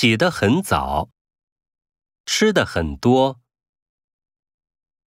起得很早，吃的很多。